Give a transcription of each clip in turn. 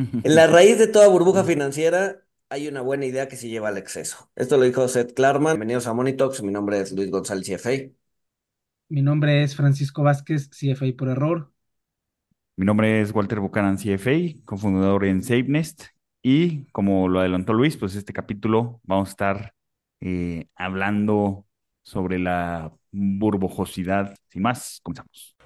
En la raíz de toda burbuja financiera hay una buena idea que se lleva al exceso. Esto lo dijo Seth Klarman. Bienvenidos a Money Talks. Mi nombre es Luis González, CFA. Mi nombre es Francisco Vázquez, CFA por error. Mi nombre es Walter Buchanan, CFA, cofundador en SafeNest. Y como lo adelantó Luis, pues este capítulo vamos a estar eh, hablando sobre la burbujosidad. Sin más, comenzamos.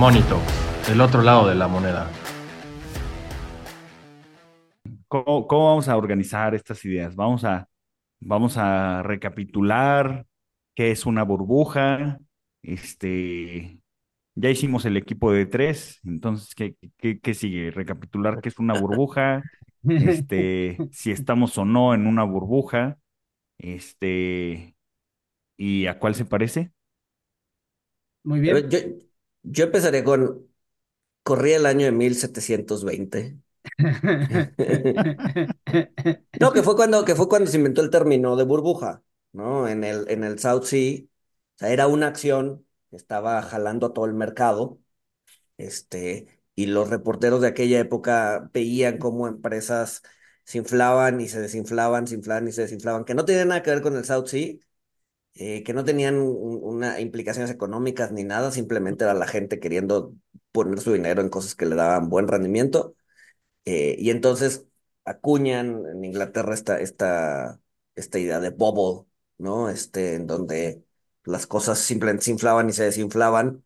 Monito, el otro lado de la moneda. ¿Cómo, cómo vamos a organizar estas ideas? Vamos a, vamos a recapitular qué es una burbuja. Este, ya hicimos el equipo de tres, entonces, ¿qué, qué, qué sigue? Recapitular qué es una burbuja, este, si estamos o no en una burbuja, este, y a cuál se parece. Muy bien. yo, yo empezaría con, corría el año de 1720. No, que fue cuando, que fue cuando se inventó el término de burbuja, ¿no? En el, en el South Sea. O sea, era una acción que estaba jalando a todo el mercado. Este, y los reporteros de aquella época veían cómo empresas se inflaban y se desinflaban, se inflaban y se desinflaban, que no tenían nada que ver con el South Sea, eh, que no tenían un- una implicaciones económicas ni nada, simplemente era la gente queriendo poner su dinero en cosas que le daban buen rendimiento. Eh, y entonces acuñan en Inglaterra esta, esta, esta idea de bubble, ¿no? Este, en donde las cosas simplemente se inflaban y se desinflaban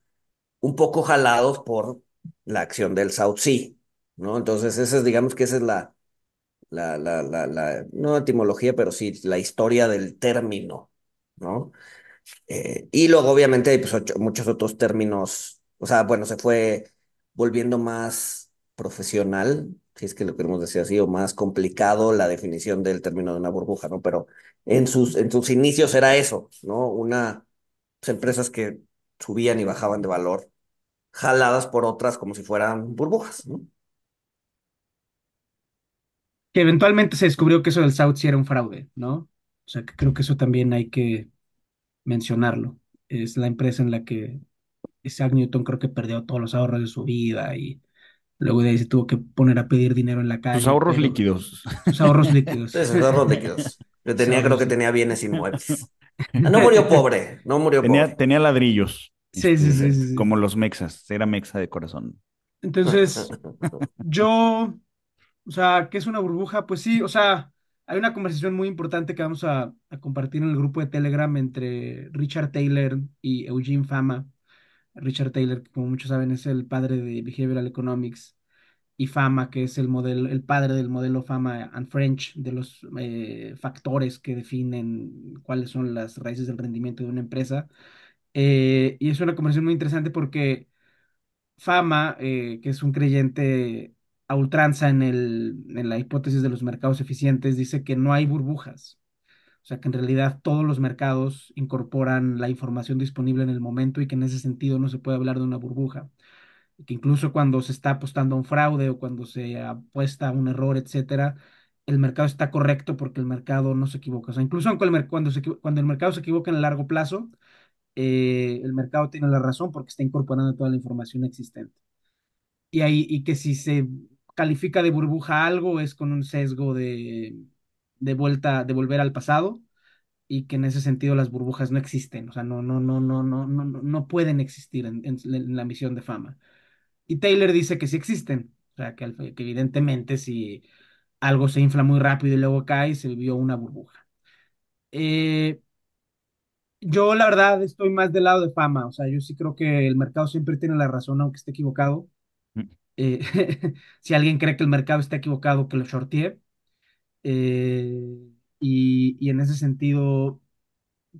un poco jalados por la acción del South Sea, ¿no? Entonces, esa es, digamos que esa es la, la, la, la, la, etimología, pero sí la historia del término, ¿no? Eh, y luego, obviamente, pues, muchos otros términos, o sea, bueno, se fue volviendo más profesional, si es que lo queremos decir así, o más complicado la definición del término de una burbuja, ¿no? Pero en sus, en sus inicios era eso, ¿no? Una, pues, empresas que subían y bajaban de valor jaladas por otras como si fueran burbujas, ¿no? Que eventualmente se descubrió que eso del South sí era un fraude, ¿no? O sea, que creo que eso también hay que mencionarlo. Es la empresa en la que Isaac Newton creo que perdió todos los ahorros de su vida y luego de ahí se tuvo que poner a pedir dinero en la calle, ahorros pero líquidos. sus ahorros líquidos. Esos ahorros líquidos. Yo Sus tenía, creo ahorros que tenía bienes inmuebles. No murió pobre, no murió Tenía, pobre. tenía ladrillos, Sí, sí, sí, este, sí, sí. como los mexas. Era mexa de corazón. Entonces, yo O sea, ¿qué es una burbuja? Pues sí, o sea, hay una conversación muy importante que vamos a, compartir en el grupo de Telegram entre Richard Taylor y Eugene Fama. Richard Taylor, como muchos saben, es el padre de Behavioral Economics, y Fama, que es el modelo, el padre del modelo Fama and French, de los eh, factores que definen cuáles son las raíces del rendimiento de una empresa. Eh, y es una conversación muy interesante porque Fama, eh, que es un creyente a ultranza en el, en la hipótesis de los mercados eficientes, dice que no hay burbujas. O sea, que en realidad todos los mercados incorporan la información disponible en el momento y que en ese sentido no se puede hablar de una burbuja. Y que incluso cuando se está apostando a un fraude o cuando se apuesta a un error, etcétera, el mercado está correcto porque el mercado no se equivoca. O sea, incluso cuando, se cuando el mercado se equivoca en el largo plazo, eh, el mercado tiene la razón porque está incorporando toda la información existente y, ahí, y que si se califica de burbuja algo es con un sesgo de, de vuelta, de volver al pasado y que en ese sentido las burbujas no existen, o sea, no, no, no, no, no, no, no pueden existir en, la misión de fama. Y Taylor dice que sí existen, o sea, que evidentemente si algo se infla muy rápido y luego cae, se vivió una burbuja. Eh, yo la verdad estoy más del lado de fama, o sea, yo sí creo que el mercado siempre tiene la razón, aunque esté equivocado. Eh, si alguien cree que el mercado está equivocado, que lo shortee. Eh, y, en ese sentido,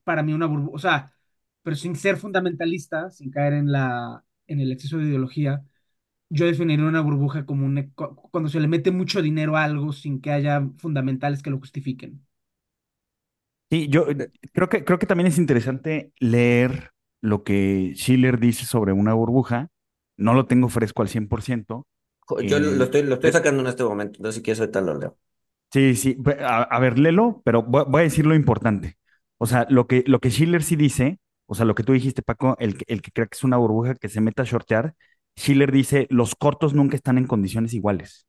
para mí una burbuja, o sea, pero sin ser fundamentalista, sin caer en la, en el exceso de ideología, yo definiría una burbuja como un, cu- cuando se le mete mucho dinero a algo sin que haya fundamentales que lo justifiquen. Sí, yo eh, creo que, creo que también es interesante leer lo que Schiller dice sobre una burbuja. No lo tengo fresco al 100%, Jo- Yo lo Eh, estoy, lo estoy pe- sacando en este momento, entonces si quieres ahorita lo leo. sí, sí, a, a ver, léelo, pero voy, voy a decir lo importante. O sea, lo que, lo que Schiller sí dice, o sea, lo que tú dijiste, Paco, el, que- el que cree que es una burbuja que se meta a shortear, Schiller dice, los cortos nunca están en condiciones iguales.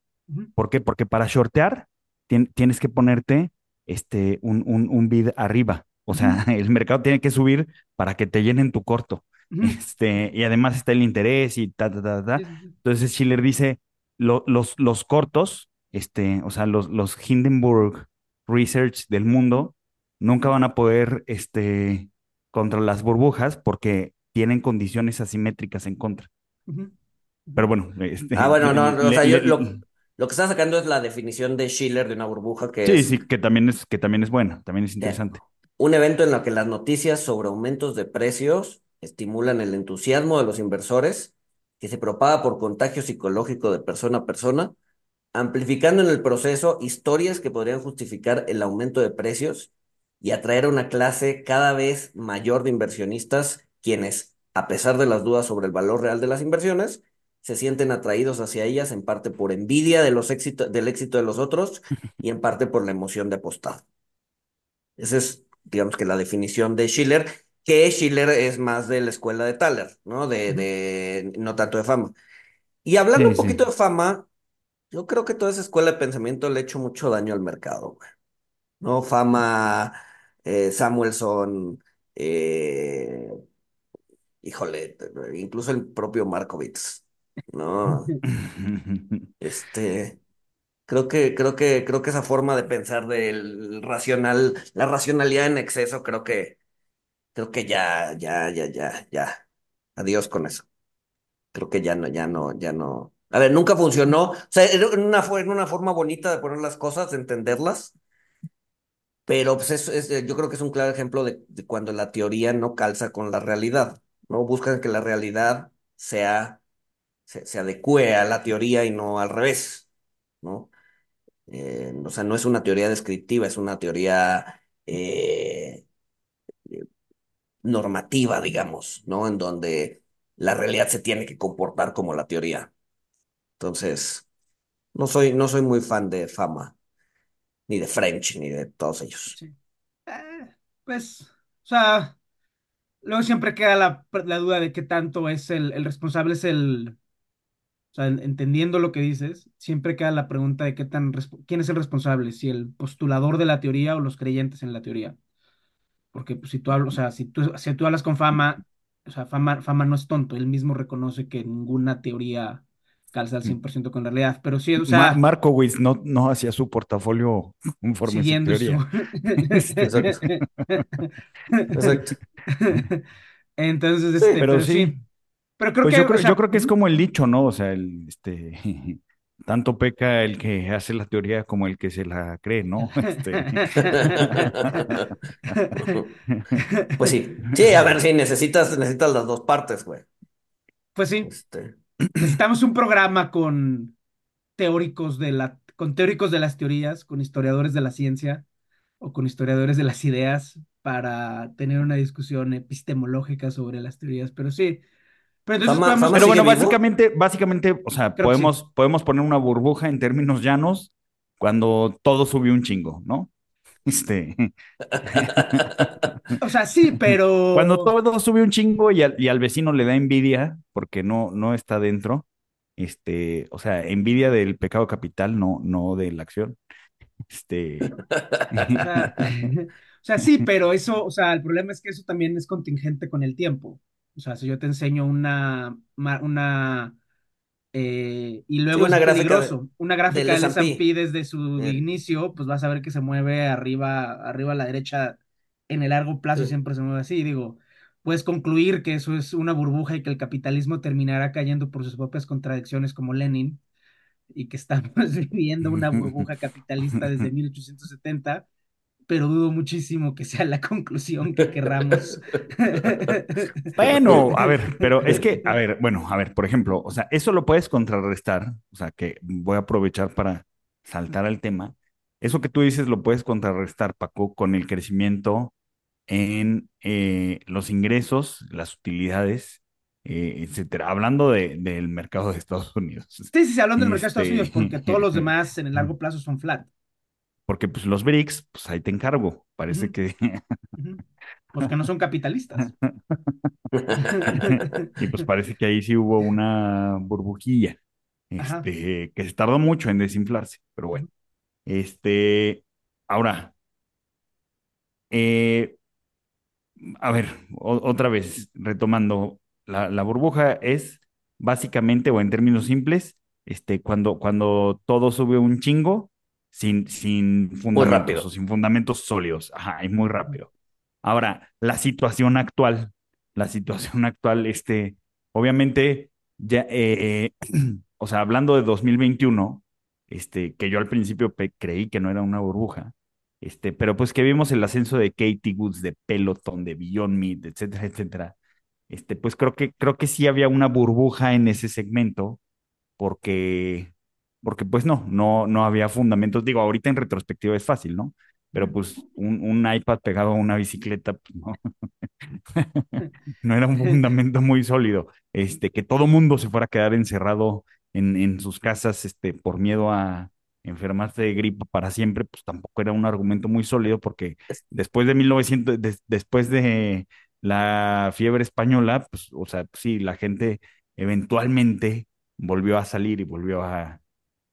¿Por qué? Porque para shortear tien- tienes que ponerte este, un, un, un bid arriba. O sea, el mercado tiene que subir para que te llenen tu corto. Este, y además está el interés y ta, ta, ta, ta. Entonces Schiller dice, lo- los, los cortos, este, o sea, los, los Hindenburg Research del mundo, nunca van a poder, este, contra las burbujas porque tienen condiciones asimétricas en contra. Pero bueno, este, Ah, bueno, no, no, o le- sea, yo le- lo, lo que está sacando es la definición de Schiller de una burbuja que Sí, es sí, que también es, que también es buena, también es interesante. un evento en el que las noticias sobre aumentos de precios estimulan el entusiasmo de los inversores, que se propaga por contagio psicológico de persona a persona, amplificando en el proceso historias que podrían justificar el aumento de precios y atraer a una clase cada vez mayor de inversionistas, quienes, a pesar de las dudas sobre el valor real de las inversiones, se sienten atraídos hacia ellas en parte por envidia de los éxitos, del éxito de los otros y en parte por la emoción de apostar. Esa es, digamos que la definición de Schiller, que Schiller es más de la escuela de Thaler, ¿no? De, no tanto de fama. Y hablando Sí, un sí. poquito de fama, yo creo que toda esa escuela de pensamiento le ha hecho mucho daño al mercado, güey. ¿No? Fama, eh, Samuelson, eh, híjole, incluso el propio Markowitz, ¿no? Este, creo que, creo que, creo que esa forma de pensar del racional, la racionalidad en exceso, creo que, creo que ya, ya, ya, ya, ya. Adiós con eso. Creo que ya no, ya no, ya no. A ver, nunca funcionó. O sea, era una, fue una forma bonita de poner las cosas, de entenderlas, pero pues es, es- yo creo que es un claro ejemplo de, cuando la teoría no calza con la realidad, ¿no? Buscan que la realidad sea, se, se adecue a la teoría y no al revés, ¿no? Eh, o sea, no es una teoría descriptiva, es una teoría eh, normativa, digamos, ¿no? En donde la realidad se tiene que comportar como la teoría. Entonces, no soy, no soy muy fan de Fama, ni de French, ni de todos ellos. Eh, pues, o sea, luego siempre queda la, duda de qué tanto es el, el responsable, es el, o sea, en- entendiendo lo que dices, siempre queda la pregunta de qué tan, quién es el responsable, si el postulador de la teoría o los creyentes en la teoría. Porque pues, si tú hablas, o sea, si tú, si tú hablas con Fama, o sea, Fama, Fama no es tonto, él mismo reconoce que ninguna teoría calza al 100% con la realidad, pero sí, o sea, Markowitz no, no hacía su portafolio conforme siguiendo su... teoría. Exacto. Exacto. Entonces, Sí, este, pero pero sí, sí, pero creo pues que, yo o creo, yo creo que es como el dicho, ¿no? O sea, el, este, tanto peca el que hace la teoría como el que se la cree, ¿no? Este, Pues sí. Sí, a ver, sí, necesitas, necesitas las dos partes, güey. pues sí, Este, necesitamos un programa con teóricos de la, con teóricos de las teorías, con historiadores de la ciencia o con historiadores de las ideas para tener una discusión epistemológica sobre las teorías, pero sí, pero entonces Fama, podemos, Fama Pero sigue bueno, vivo. básicamente, básicamente, o sea, creo que sí. podemos, podemos poner una burbuja en términos llanos cuando todo subió un chingo, ¿no? Este, O sea, sí, cuando pero todo sube un chingo y al, y al vecino le da envidia porque no, no está dentro, este, o sea, envidia del pecado capital, no, no de la acción. Este, o sea, sí, pero eso, o sea, el problema es que eso también es contingente con el tiempo. O sea, si yo te enseño una, una, eh, y Sí, luego una es gráfica de- peligroso, una del gráfica del S&P. Desde su Eh, inicio, pues vas a ver que se mueve arriba, arriba a la derecha, en el largo plazo siempre se mueve así. Digo, puedes concluir que eso es una burbuja y que el capitalismo terminará cayendo por sus propias contradicciones como Lenin y que estamos viviendo una burbuja capitalista desde 1870 pero dudo muchísimo que sea la conclusión que querramos. Bueno, a ver, pero es que, a ver, bueno, a ver, por ejemplo, o sea, eso lo puedes contrarrestar, o sea, que voy a aprovechar para saltar al tema. Eso que tú dices lo puedes contrarrestar, Paco, con el crecimiento en eh, los ingresos, las utilidades eh, etcétera. Hablando de, del mercado de Estados Unidos. Sí, sí, sí, hablando del mercado de Estados Unidos, Este, porque todos los demás en el largo plazo son flat. Porque pues los BRICS, pues ahí te encargo. Parece Ujú. que Ujú. Porque no son capitalistas. y pues parece que ahí sí hubo una burbujilla, este, que se tardó mucho en desinflarse, pero bueno. Este, ahora, eh, a ver, o- otra vez, retomando, la, la burbuja es básicamente, o en términos simples, este, cuando, cuando todo sube un chingo sin, sin fundamentos o sin fundamentos sólidos, ajá, y muy rápido. Ahora, la situación actual, la situación actual, este, obviamente, ya, eh, eh, o sea, hablando de 2021, este, que yo al principio creí que no era una burbuja, este, pero pues que vimos el ascenso de Katie Woods, de Peloton, de Beyond Meat, etcétera, etcétera. Este, pues creo que, creo que sí había una burbuja en ese segmento, porque, porque pues no, no, no había fundamentos. Digo, ahorita en retrospectiva es fácil, ¿no? Pero pues un, un iPad pegado a una bicicleta, pues no, no era un fundamento muy sólido. Este, que todo mundo se fuera a quedar encerrado en, en sus casas, este, por miedo a enfermarse de gripe para siempre, pues tampoco era un argumento muy sólido porque después de 1900, des- después de la fiebre española, pues, o sea, sí, la gente eventualmente volvió a salir y volvió a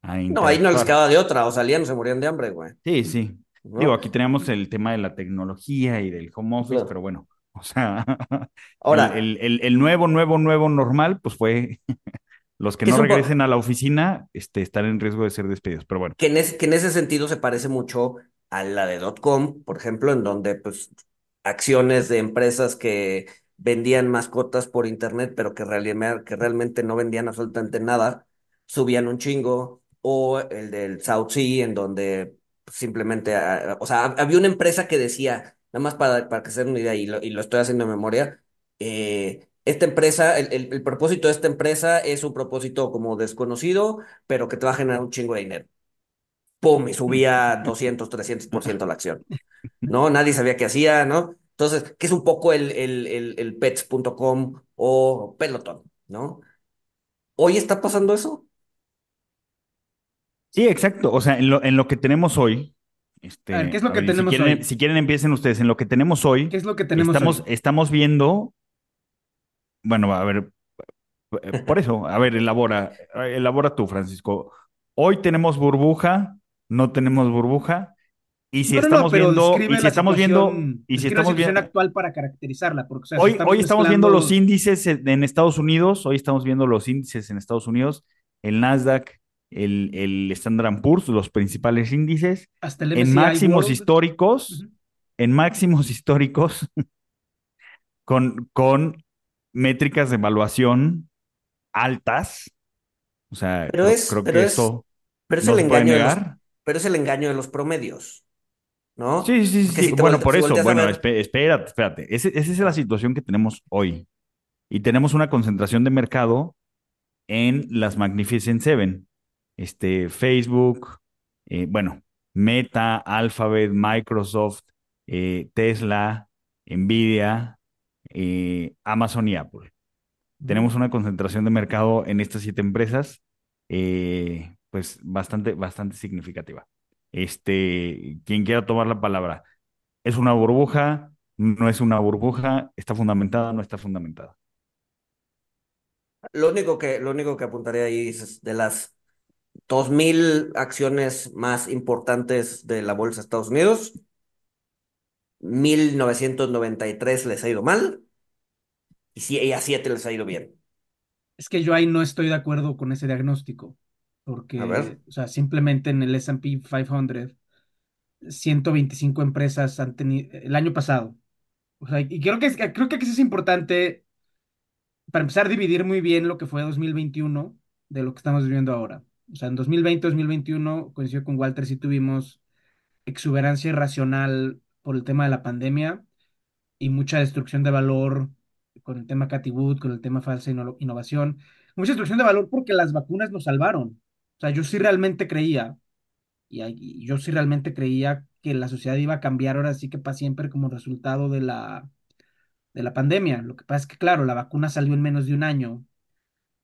No, ahí no les quedaba de otra, o salían o se morían de hambre, güey. Sí, sí. ¿no? Digo, aquí teníamos el tema de la tecnología y del home office, Claro. pero bueno, o sea, Ahora, el, el, el, nuevo, nuevo, nuevo normal, pues fue los que no es regresen a la oficina, este, están en riesgo de ser despedidos, pero bueno. que en, ese, que en ese sentido se parece mucho a la de .com, por ejemplo, en donde pues acciones de empresas que vendían mascotas por internet, pero que, realmente que realmente no vendían absolutamente nada, subían un chingo, o el del South Sea, en donde simplemente, ah, o sea, había una empresa que decía, nada más para, para que se den una idea, y lo, y lo estoy haciendo de memoria, eh, esta empresa, el, el, el propósito de esta empresa es un propósito como desconocido, pero que te va a generar un chingo de dinero. ¡Pum! Y subía 200, 300% la acción. ¿No? Nadie sabía qué hacía, ¿no? Entonces, que es un poco el, el pets.com o Peloton, ¿no? ¿Hoy está pasando eso? Sí, exacto. O sea, en lo, en lo que tenemos hoy, este, A ver, ¿qué es lo que ver, y si tenemos quieren, hoy? si quieren empiecen ustedes, en lo que tenemos hoy, ¿Qué es lo que tenemos estamos, hoy? estamos viendo, bueno, a ver, por eso, a ver, elabora, elabora tú, Francisco. Hoy tenemos burbuja, no tenemos burbuja, y si no, estamos viendo, y si estamos viendo, y si estamos viendo, actual para caracterizarla, porque o sea, si hoy, hoy estamos viendo los índices en en Estados Unidos, hoy estamos viendo los índices en Estados Unidos, el Nasdaq, el, el Standard Poor's, los principales índices, hasta el en máximos World. históricos, en máximos históricos, con, con métricas de evaluación altas. O sea, Pero creo, es- creo pero que es- eso Pero es no el se puede engaño de los, negar. pero es el engaño de los promedios, ¿no? Sí, sí, sí. si Bueno, por si eso, bueno, ver- espérate, espérate. Ese- esa es la situación que tenemos hoy. Y tenemos una concentración de mercado en las Magnificent Seven. Este, Facebook, eh, bueno, Meta, Alphabet, Microsoft, eh, Tesla, Nvidia, eh, Amazon y Apple. Tenemos una concentración de mercado en estas siete empresas, pues bastante, bastante significativa. Este, quien quiera tomar la palabra, ¿es una burbuja? ¿No es una burbuja? ¿Está fundamentada? ¿No está fundamentada? Lo único que, lo único que apuntaría ahí es de las 2.000 acciones más importantes de la bolsa de Estados Unidos, 1993 les ha ido mal y, y a 7 les ha ido bien. Es que yo ahí no estoy de acuerdo con ese diagnóstico, porque, o sea, simplemente en el S&P 500, 125 empresas han tenido el año pasado. O sea, y creo que, es- creo que eso es importante para empezar a dividir muy bien lo que fue 2021 de lo que estamos viviendo ahora. O sea, en 2020, 2021, coincido con Walter, sí tuvimos exuberancia irracional por el tema de la pandemia y mucha destrucción de valor con el tema Cathy Wood, con el tema falsa inno- innovación. Mucha destrucción de valor porque las vacunas nos salvaron. O sea, yo sí realmente creía, y, y yo sí realmente creía que la sociedad iba a cambiar ahora sí que para siempre como resultado de la, de la pandemia. Lo que pasa es que, claro, la vacuna salió en menos de un año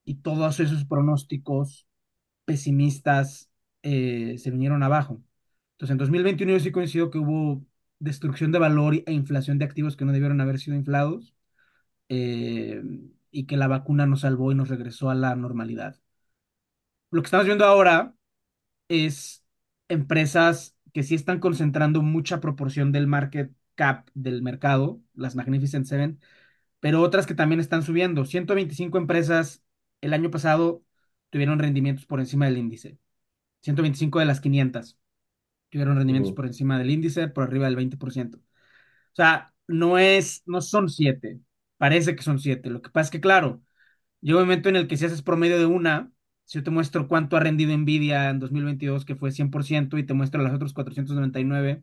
y todos esos pronósticos pesimistas eh, se vinieron abajo. Entonces, en 2021 yo sí coincido que hubo destrucción de valor e inflación de activos que no debieron haber sido inflados eh, y que la vacuna nos salvó y nos regresó a la normalidad. Lo que estamos viendo ahora es empresas que sí están concentrando mucha proporción del market cap del mercado, las Magnificent Seven, pero otras que también están subiendo. 125 empresas el año pasado tuvieron rendimientos por encima del índice. 125 de las 500 tuvieron rendimientos por encima del índice, por arriba del 20%. O sea, no es, no son siete, parece que son siete. Lo que pasa es que, claro, llega un momento en el que si haces promedio de una, si yo te muestro cuánto ha rendido Nvidia en 2022, que fue 100%, y te muestro las otras 499,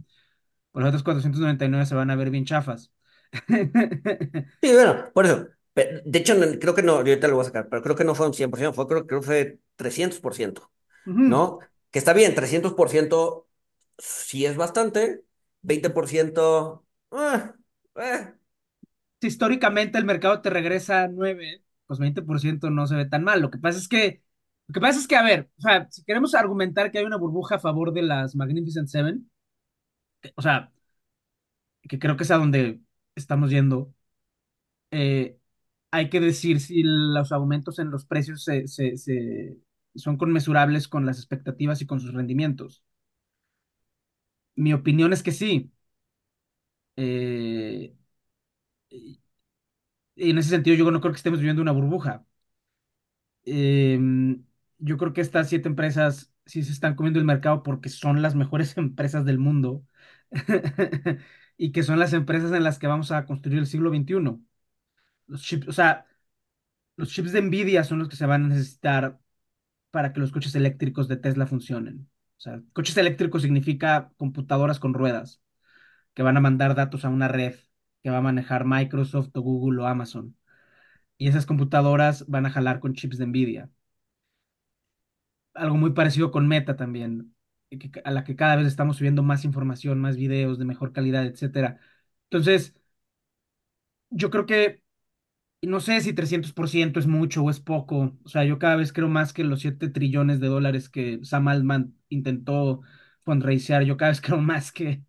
pues las otras 499 se van a ver bien chafas. Sí, bueno, por eso. De hecho, no- creo que no, ahorita lo voy a sacar, pero creo que no fue un 100%, fue, creo, creo que fue 300%, Ujú. ¿no? Que está bien, 300% sí es bastante, 20%, eh, eh, Si históricamente el mercado te regresa a 9, pues 20% no se ve tan mal. Lo que pasa es que, lo que pasa es que, a ver, o sea, si queremos argumentar que hay una burbuja a favor de las Magnificent Seven, que- o sea, que creo que es a donde estamos yendo, eh, hay que decir si los aumentos en los precios se, son conmesurables con las expectativas y con sus rendimientos. Mi opinión es que sí. Eh, en ese sentido, yo no creo que estemos viviendo una burbuja. Eh, yo creo que estas siete empresas sí se están comiendo el mercado porque son las mejores empresas del mundo y que son las empresas en las que vamos a construir el siglo XXI. Los chips, o sea, los chips de Nvidia son los que se van a necesitar para que los coches eléctricos de Tesla funcionen. O sea, coches eléctricos significa computadoras con ruedas que van a mandar datos a una red que va a manejar Microsoft o Google o Amazon. Y esas computadoras van a jalar con chips de Nvidia. Algo muy parecido con Meta también, a la que cada vez estamos subiendo más información, más videos de mejor calidad, etcétera. Entonces, yo creo que no sé si 300% es mucho o es poco. O sea, yo cada vez creo más que los 7 trillones de dólares que Sam Altman intentó fundraisear. Yo cada vez creo más que,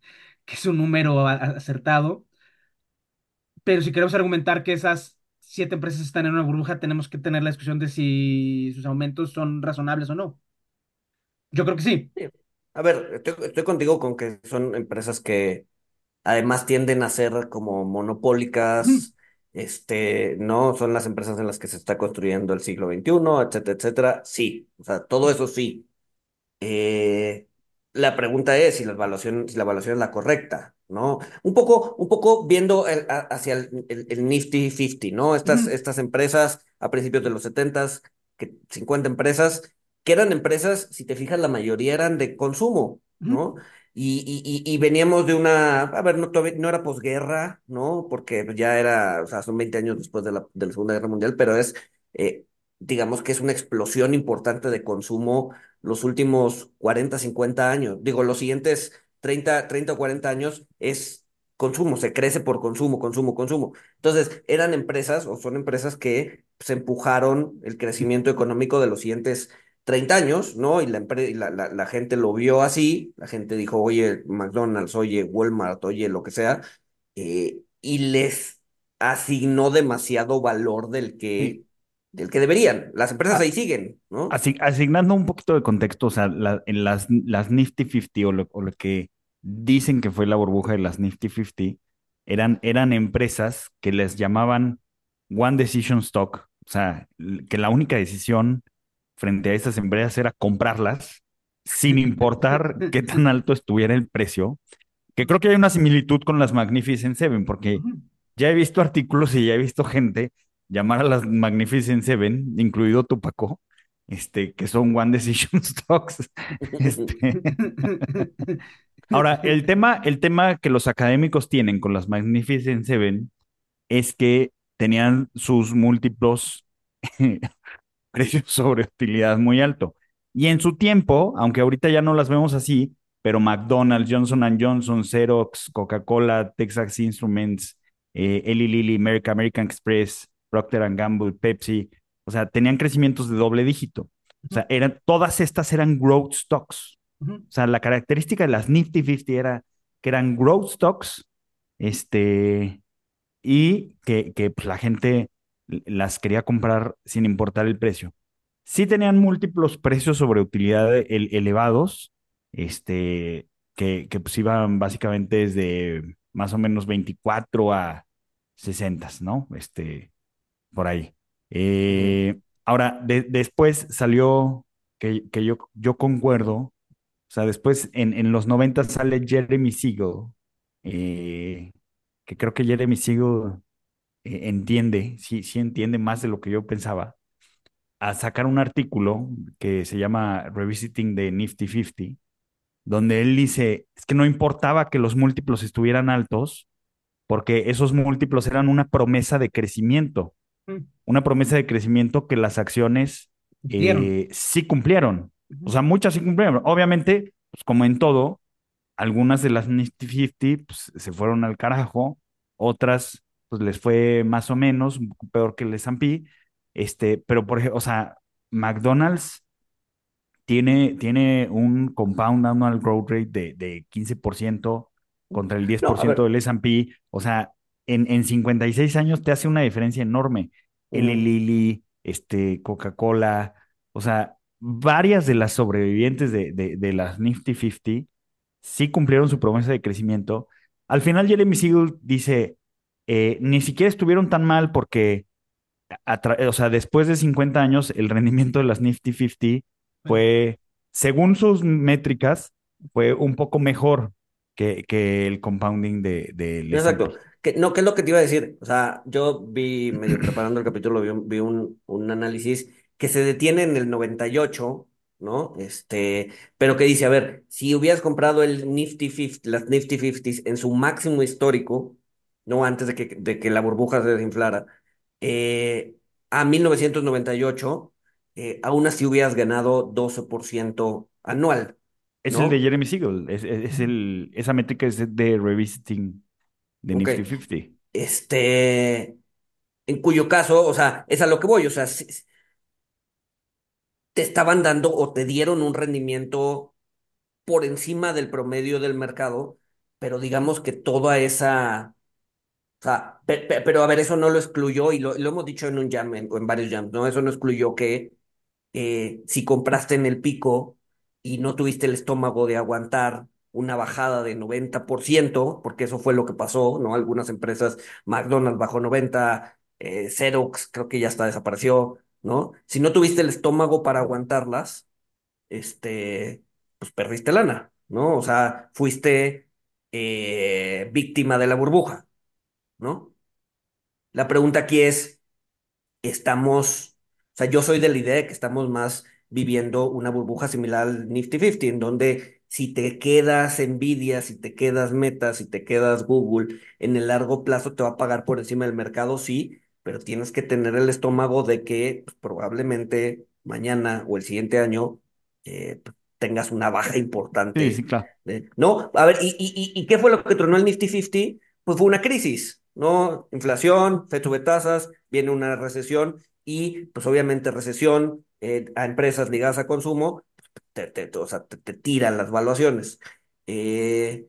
que es un número acertado. Pero si queremos argumentar que esas siete empresas están en una burbuja, tenemos que tener la discusión de si sus aumentos son razonables o no. Yo creo que sí. A ver, estoy, estoy contigo con que son empresas que además tienden a ser como monopólicas, este, ¿no? Son las empresas en las que se está construyendo el siglo XXI, etcétera, etcétera. Sí, o sea, todo eso sí. Eh, la pregunta es si la evaluación, si la evaluación es la correcta, ¿no? Un poco, un poco viendo el- hacia el, el- el Nifty 50, ¿no? Estas, estas empresas a principios de los 70 que 50 empresas, que eran empresas, si te fijas, la mayoría eran de consumo, ¿no? Y, y, y veníamos de una, a ver, no, todavía no era posguerra, ¿no? Porque ya era, o sea, son 20 años después de la, de la Segunda Guerra Mundial, pero es, eh, digamos que es una explosión importante de consumo los últimos 40 50 años. Digo, los siguientes treinta 30 o 40 años es consumo, se crece por consumo, consumo, consumo. Entonces, eran empresas o son empresas que se empujaron el crecimiento económico de los siguientes 30 años, ¿no? Y la, y la, la, la gente lo vio así, la gente dijo, oye, McDonald's, oye, Walmart, oye, lo que sea, eh, y les asignó demasiado valor del Sí. que, del que deberían. Las empresas ahí siguen, ¿no? Asi- asignando un poquito de contexto, o sea, la- en las, las Nifty 50 o lo, o lo que dicen que fue la burbuja de las Nifty 50, eran, eran empresas que les llamaban One Decision Stock, o sea, que la única decisión frente a esas empresas era comprarlas sin importar qué tan alto estuviera el precio, que creo que hay una similitud con las Magnificent Seven, porque ya he visto artículos y ya he visto gente llamar a las Magnificent Seven, incluido tu Paco, este, que son One Decision Stocks. Este, ahora, el tema, el tema que los académicos tienen con las Magnificent Seven es que tenían sus múltiplos precios sobre utilidad muy alto. Y en su tiempo, aunque ahorita ya no las vemos así, pero McDonald's, Johnson Johnson, Xerox, Coca-Cola, Texas Instruments, eh, Eli Lilly, America, American Express, Procter Gamble, Pepsi, o sea, tenían crecimientos de doble dígito. O sea, eran, todas estas eran growth stocks. O sea, la característica de las Nifty 50 era que eran growth stocks, este, y que, que pues, la gente las quería comprar sin importar el precio. Sí tenían múltiplos precios sobre utilidad elevados, este, que, que pues iban básicamente desde más o menos 24 a 60, ¿no? Este, por ahí. Eh, ahora, después salió, que, que, yo, yo concuerdo, o sea, después en, en los 90 sale Jeremy Siegel, eh, que creo que Jeremy Siegel eh, entiende, sí, sí entiende más de lo que yo pensaba, a sacar un artículo que se llama Revisiting the Nifty 50, donde él dice, es que no importaba que los múltiplos estuvieran altos, porque esos múltiplos eran una promesa de crecimiento, mm. una promesa de crecimiento que las acciones eh, sí cumplieron. O sea, muchas sí cumplieron. Obviamente, pues como en todo, algunas de las Nifty 50 pues, se fueron al carajo, otras pues les fue más o menos, peor que el S&P, este, pero por ejemplo, o sea, McDonald's tiene, tiene un compound annual growth rate de, de 15% contra el 10% del S&P, o sea, en, en 56 años te hace una diferencia enorme. El Lilly, este, Coca-Cola, o sea, varias de las sobrevivientes de, de, de, las Nifty 50 sí cumplieron su promesa de crecimiento. Al final Jeremy Siegel dice, eh, ni siquiera estuvieron tan mal porque, o sea, después de 50 años, el rendimiento de las Nifty 50 fue, según sus métricas, fue un poco mejor que, que el compounding de, de Exacto. Que, no, ¿qué es lo que te iba a decir? O sea, yo vi, medio preparando el capítulo, vi, un, un análisis que se detiene en el 98, ¿no? Este, pero que dice, a ver, si hubieras comprado el Nifty 50, las Nifty 50 en su máximo histórico, ¿no? Antes de que, de que la burbuja se desinflara, eh, a 1998, eh, aún así hubieras ganado 12% anual. Es el de Jeremy Siegel, es, el, esa métrica es de Revisiting de Nifty 50. Este, en cuyo caso, o sea, es a lo que voy, o sea, te estaban dando o te dieron un rendimiento por encima del promedio del mercado, pero digamos que toda esa, o sea, pero a ver, eso no lo excluyó y lo, hemos dicho en un jam en varios jams, ¿no? Eso no excluyó que eh, si compraste en el pico y no tuviste el estómago de aguantar una bajada de 90%, porque eso fue lo que pasó, ¿no? Algunas empresas, McDonald's bajó 90, eh, Xerox creo que ya está desapareció, ¿no? Si no tuviste el estómago para aguantarlas, este, pues perdiste lana, ¿no? O sea, fuiste eh, víctima de la burbuja, ¿no? La pregunta aquí es, ¿estamos, o sea, yo soy de la idea de que estamos más viviendo una burbuja similar al Nifty 50, en donde si te quedas Nvidia, si te quedas Meta, si te quedas Google, en el largo plazo te va a pagar por encima del mercado, sí, pero tienes que tener el estómago de que pues, probablemente mañana o el siguiente año eh, tengas una baja importante. Sí, sí, claro. ¿No? A ver, ¿y, y, y qué fue lo que tronó el Nifty 50? Pues fue una crisis, ¿no? Inflación, FED sube tasas, viene una recesión y pues obviamente recesión eh, a empresas ligadas a consumo, te, te, o sea, te, tiran las valuaciones. Eh,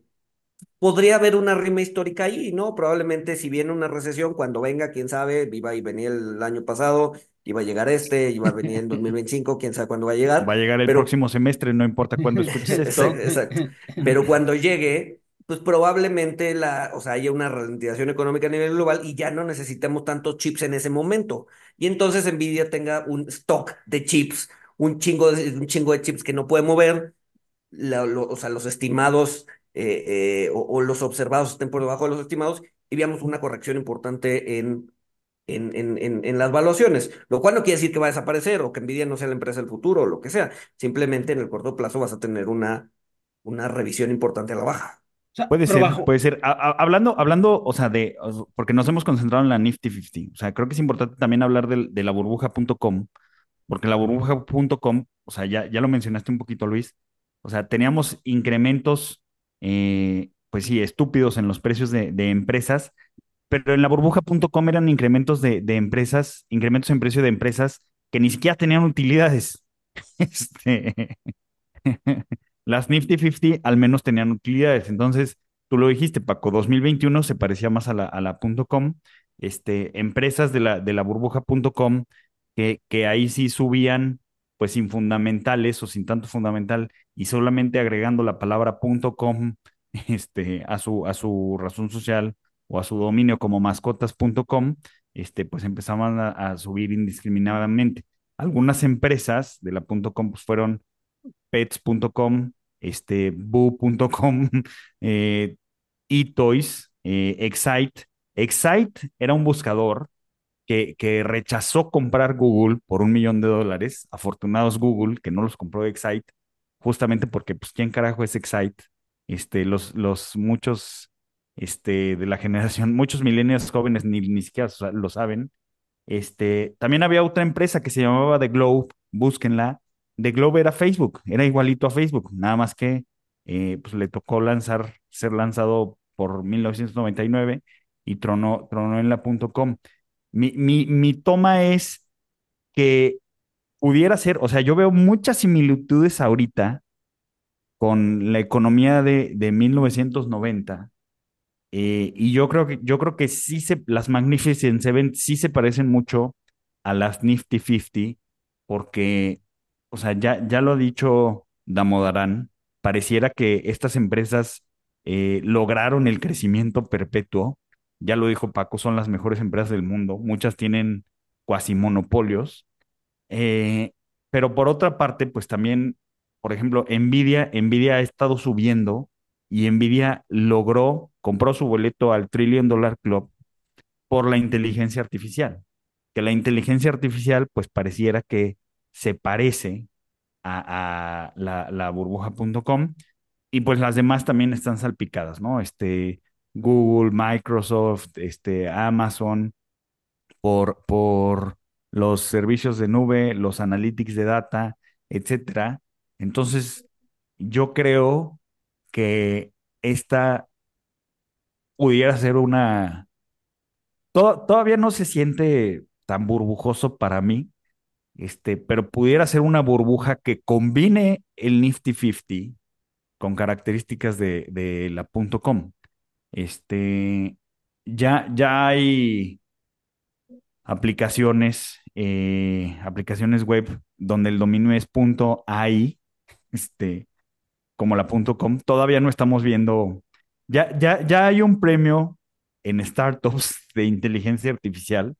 podría haber una rima histórica ahí, ¿no? Probablemente si viene una recesión, cuando venga, quién sabe, iba y venía el año pasado, iba a llegar este, iba a venir en 2025, quién sabe cuándo va a llegar. Va a llegar el próximo semestre, no importa cuándo escuches esto. Exacto. Pero cuando llegue, pues probablemente la, o sea, haya una ralentización económica a nivel global y ya no necesitemos tantos chips en ese momento. Y entonces Nvidia tenga un stock de chips, un chingo de, un chingo de chips que no puede mover, o sea, los estimados eh, eh, o, los observados estén por debajo de los estimados y veamos una corrección importante en, en, en, en, las valuaciones, lo cual no quiere decir que va a desaparecer o que Nvidia no sea la empresa del futuro o lo que sea, simplemente en el corto plazo vas a tener una, una revisión importante a la baja. Puede ser, puede ser. hablando, hablando, o sea, de, porque nos hemos concentrado en la Nifty 50, o sea, creo que es importante también hablar de, de la burbuja.com, porque la burbuja.com, o sea, ya, ya lo mencionaste un poquito, Luis, o sea, teníamos incrementos eh, pues sí, estúpidos en los precios de, empresas pero en la burbuja.com eran incrementos de, de empresas, incrementos en precio de empresas que ni siquiera tenían utilidades. Este, las Nifty 50 al menos tenían utilidades. Entonces, tú lo dijiste, Paco, 2021 se parecía más a la, a la .com. Este, empresas de la, de la burbuja.com que, que ahí sí subían pues sin fundamentales o sin tanto fundamental y solamente agregando la palabra .com este, a, su, a su razón social o a su dominio como mascotas.com, este, pues empezaban a, subir indiscriminadamente. Algunas empresas de la .com pues fueron pets.com, este, boo.com, eh, eToys, eh, Excite. Excite era un buscador que, que, rechazó comprar Google por un millón de dólares. Afortunados Google, que no los compró Excite, justamente porque, pues, ¿quién carajo es Excite? Este, los, los muchos este, de la generación, muchos millennials jóvenes ni, ni siquiera lo saben. Este, también había otra empresa que se llamaba The Globe, búsquenla. The Globe era Facebook, era igualito a Facebook, nada más que eh, pues le tocó lanzar, ser lanzado por 1999 y tronó, tronó en la. Mi, mi, mi toma es que pudiera ser, o sea, yo veo muchas similitudes ahorita con la economía de, de 1990 eh, y yo creo que, yo creo que sí se, las Magnificent Seven sí se parecen mucho a las Nifty 50, porque, o sea, ya, ya lo ha dicho Damodarán, pareciera que estas empresas eh, lograron el crecimiento perpetuo. Ya lo dijo Paco, son las mejores empresas del mundo. Muchas tienen cuasi monopolios. Eh, pero por otra parte, pues también, por ejemplo, Nvidia, Nvidia ha estado subiendo y Nvidia logró, compró su boleto al Trillion Dollar Club por la inteligencia artificial. Que la inteligencia artificial, pues pareciera que se parece a, la, burbuja.com y pues las demás también están salpicadas, ¿no? Este, Google, Microsoft, este, Amazon, por, por los servicios de nube, los analytics de data, etcétera. Entonces, yo creo que esta pudiera ser una... To- todavía no se siente tan burbujoso para mí, este, pero pudiera ser una burbuja que combine el Nifty 50 con características de, de la .com. Este, ya, ya hay aplicaciones, eh, aplicaciones web donde el dominio es .ai, este, como la .com. Todavía no estamos viendo, ya, ya, ya hay un premio en startups de inteligencia artificial,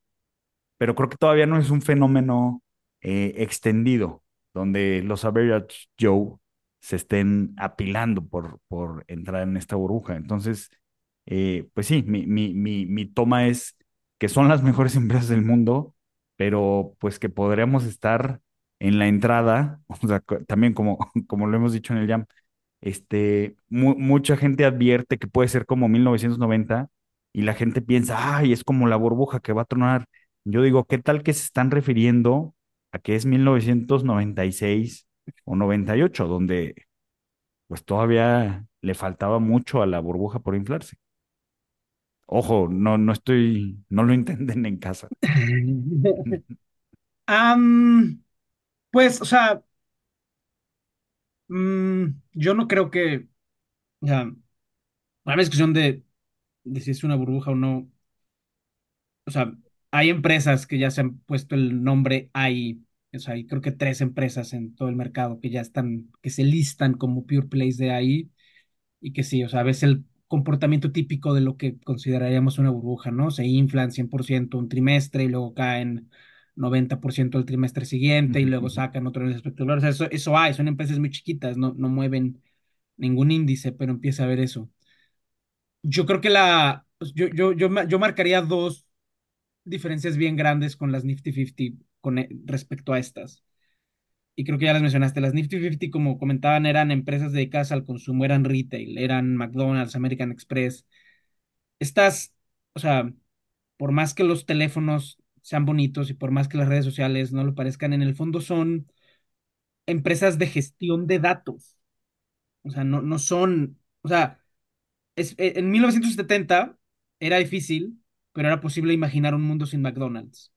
pero creo que todavía no es un fenómeno eh, extendido, donde los average Joe se estén apilando por, por entrar en esta burbuja. Entonces, eh, pues sí, mi, mi, mi, mi toma es que son las mejores empresas del mundo, pero pues que podríamos estar en la entrada, o sea, también como, como lo hemos dicho en el Jam, este, mu- mucha gente advierte que puede ser como 1990 y la gente piensa, ay, es como la burbuja que va a tronar. Yo digo, ¿qué tal que se están refiriendo a que es 1996 o 98, donde pues todavía le faltaba mucho a la burbuja por inflarse? Ojo, no, no estoy, no lo intenten en casa. Pues, o sea, mm, yo no creo que, o sea, la discusión de, de si es una burbuja o no, o sea, hay empresas que ya se han puesto el nombre ahí, o sea, hay creo que tres empresas en todo el mercado que ya están, que se listan como pure plays de ahí y que sí, o sea, ves el comportamiento típico de lo que consideraríamos una burbuja, ¿no? Se inflan 100% un trimestre y luego caen 90% el trimestre siguiente y Ujú, luego ujú. sacan otro el espectacular. O sea, eso, eso hay, son empresas muy chiquitas, no, no mueven ningún índice, pero empieza a ver eso. Yo creo que la, pues, yo, yo, yo, yo marcaría dos diferencias bien grandes con las Nifty 50 con, e- respecto a estas. Y creo que ya las mencionaste. Las Nifty 50, como comentaban, eran empresas dedicadas al consumo, eran retail, eran McDonald's, American Express. Estas, o sea, por más que los teléfonos sean bonitos y por más que las redes sociales no lo parezcan, en el fondo son empresas de gestión de datos. O sea, no, no son, o sea, es, eh, en 1970 era difícil pero era posible imaginar un mundo sin McDonald's.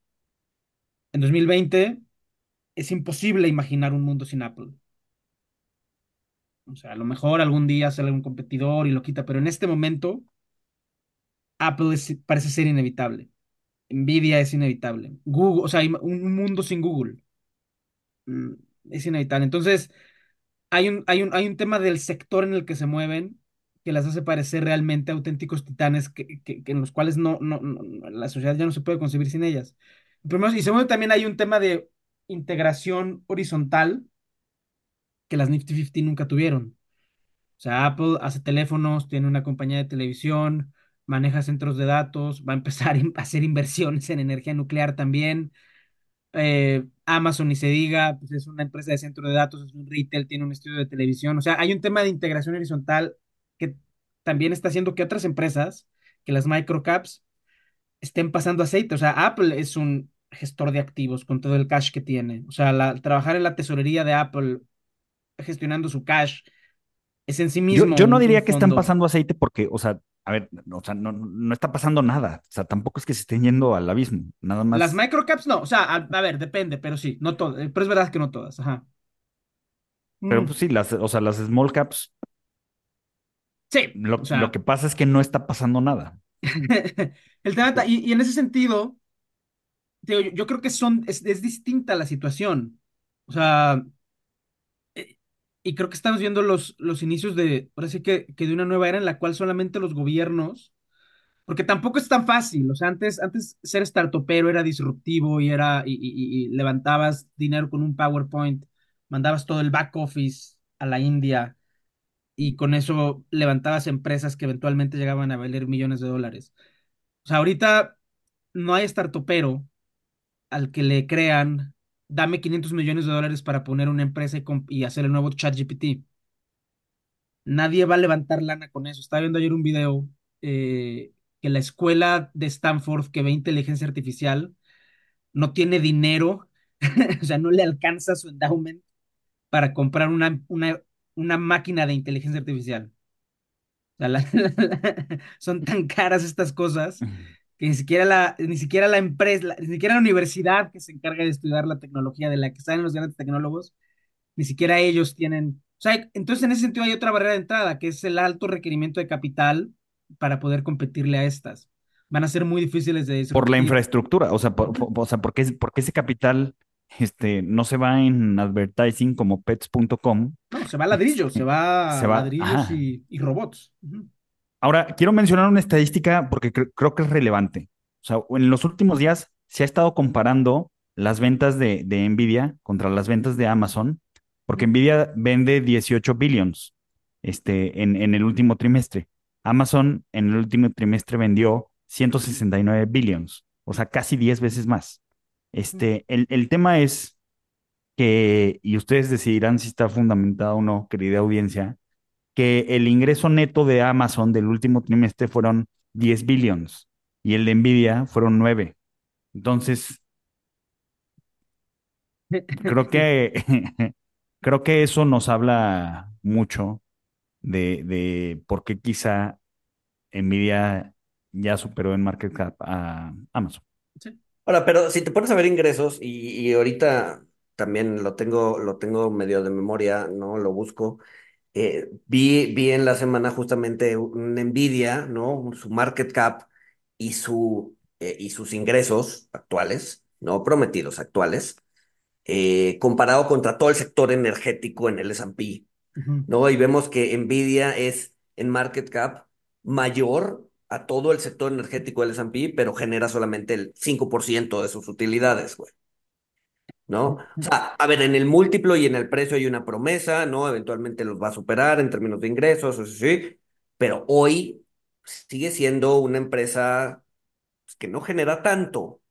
En 2020 es imposible imaginar un mundo sin Apple. O sea, a lo mejor algún día sale un competidor y lo quita, pero en este momento Apple parece ser inevitable. Nvidia es inevitable. Google, o sea, un mundo sin Google mm, es inevitable. Entonces, hay un, hay un, hay un tema del sector en el que se mueven que las hace parecer realmente auténticos titanes que, en los cuales no, no, la sociedad ya no se puede concebir sin ellas. Primero, y segundo, también hay un tema de integración horizontal que las Nifty 50 nunca tuvieron. O sea, Apple hace teléfonos, tiene una compañía de televisión, maneja centros de datos, va a empezar a hacer inversiones en energía nuclear también. Eh, Amazon, ni se diga, pues es una empresa de centro de datos, es un retail, tiene un estudio de televisión. O sea, hay un tema de integración horizontal que también está haciendo que otras empresas, que las microcaps, estén pasando aceite. O sea, Apple es un gestor de activos con todo el cash que tiene. O sea, trabajar en la tesorería de Apple gestionando su cash es en sí mismo. Yo, no diría que están pasando aceite porque, o sea, a ver, o sea, no, no, está pasando nada. O sea, tampoco es que se estén yendo al abismo, nada más. Las microcaps no, o sea, a, ver, depende, pero sí, no todas, eh, pero es verdad que no todas, ajá. Pero mm. pues sí, las, o sea, las small caps. Sí. Lo, lo que pasa es que no está pasando nada. el tema, y, y, en ese sentido, yo, yo creo que son, es, es distinta la situación. O sea, y creo que estamos viendo los, los inicios de, ahora sí que, que, de una nueva era en la cual solamente los gobiernos, porque tampoco es tan fácil, o sea, antes, antes ser startupero era disruptivo y era, y, levantabas dinero con un PowerPoint, mandabas todo el back office a la India y con eso levantabas empresas que eventualmente llegaban a valer millones de dólares. O sea, ahorita no hay startupero al que le crean dame 500 millones de dólares para poner una empresa y, hacer el nuevo ChatGPT. Nadie va a levantar lana con eso. Estaba viendo ayer un video eh, que la escuela de Stanford que ve inteligencia artificial no tiene dinero, o sea, no le alcanza su endowment para comprar una, una, una máquina de inteligencia artificial. O sea, son tan caras estas cosas que ni siquiera la, ni siquiera la empresa, ni siquiera la universidad que se encarga de estudiar la tecnología de la que salen los grandes tecnólogos, ni siquiera ellos tienen. O sea, entonces en ese sentido hay otra barrera de entrada, que es el alto requerimiento de capital para poder competirle a estas. Van a ser muy difíciles de Por la infraestructura, o sea, por, o sea porque, ese capital este, no se va en advertising como pets.com. No, se va a ladrillos, se va, a ladrillos y, robots. Ahora, quiero mencionar una estadística porque creo que es relevante. O sea, en los últimos días se ha estado comparando las ventas de, Nvidia contra las ventas de Amazon, porque Nvidia vende 18 billions este, en, en el último trimestre. Amazon en el último trimestre vendió 169 billions, o sea, casi 10 veces más. Este, el, el tema es que, y ustedes decidirán si está fundamentado o no, querida audiencia, que el ingreso neto de Amazon del último trimestre fueron 10 billions y el de Nvidia fueron 9. Entonces, creo que, creo que eso nos habla mucho de, de por qué quizá Nvidia ya superó en market cap a Amazon. Ahora, pero si te pones a ver ingresos y, y ahorita también lo tengo, lo tengo medio de memoria, ¿no? Lo busco. Eh, vi, vi en la semana justamente un Nvidia, ¿no? Su market cap y, su, eh, y sus ingresos actuales, no prometidos, actuales, eh, comparado contra todo el sector energético en el S&P, ¿no? Y vemos que Nvidia es en market cap mayor a todo el sector energético del S&P, pero genera solamente el 5% de sus utilidades, güey. ¿no? O sea, a ver, en el múltiplo y en el precio hay una promesa, ¿no? Eventualmente los va a superar en términos de ingresos, sí, pero hoy sigue siendo una empresa pues, que no genera tanto.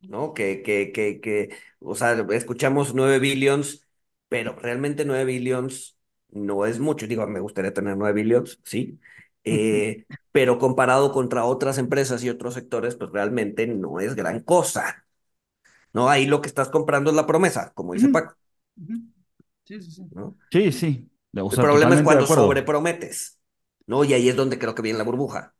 ¿no? Que, que, que, que, o sea, escuchamos 9 billions, pero realmente 9 billions no es mucho. Digo, me gustaría tener 9 billions, sí, eh, pero comparado contra otras empresas y otros sectores, pues realmente no es gran cosa. ¿no? Ahí lo que estás comprando es la promesa, como dice Paco. Sí, sí, sí. Sí, sí. el problema es cuando sobreprometes, ¿no? Y ahí es donde creo que viene la burbuja.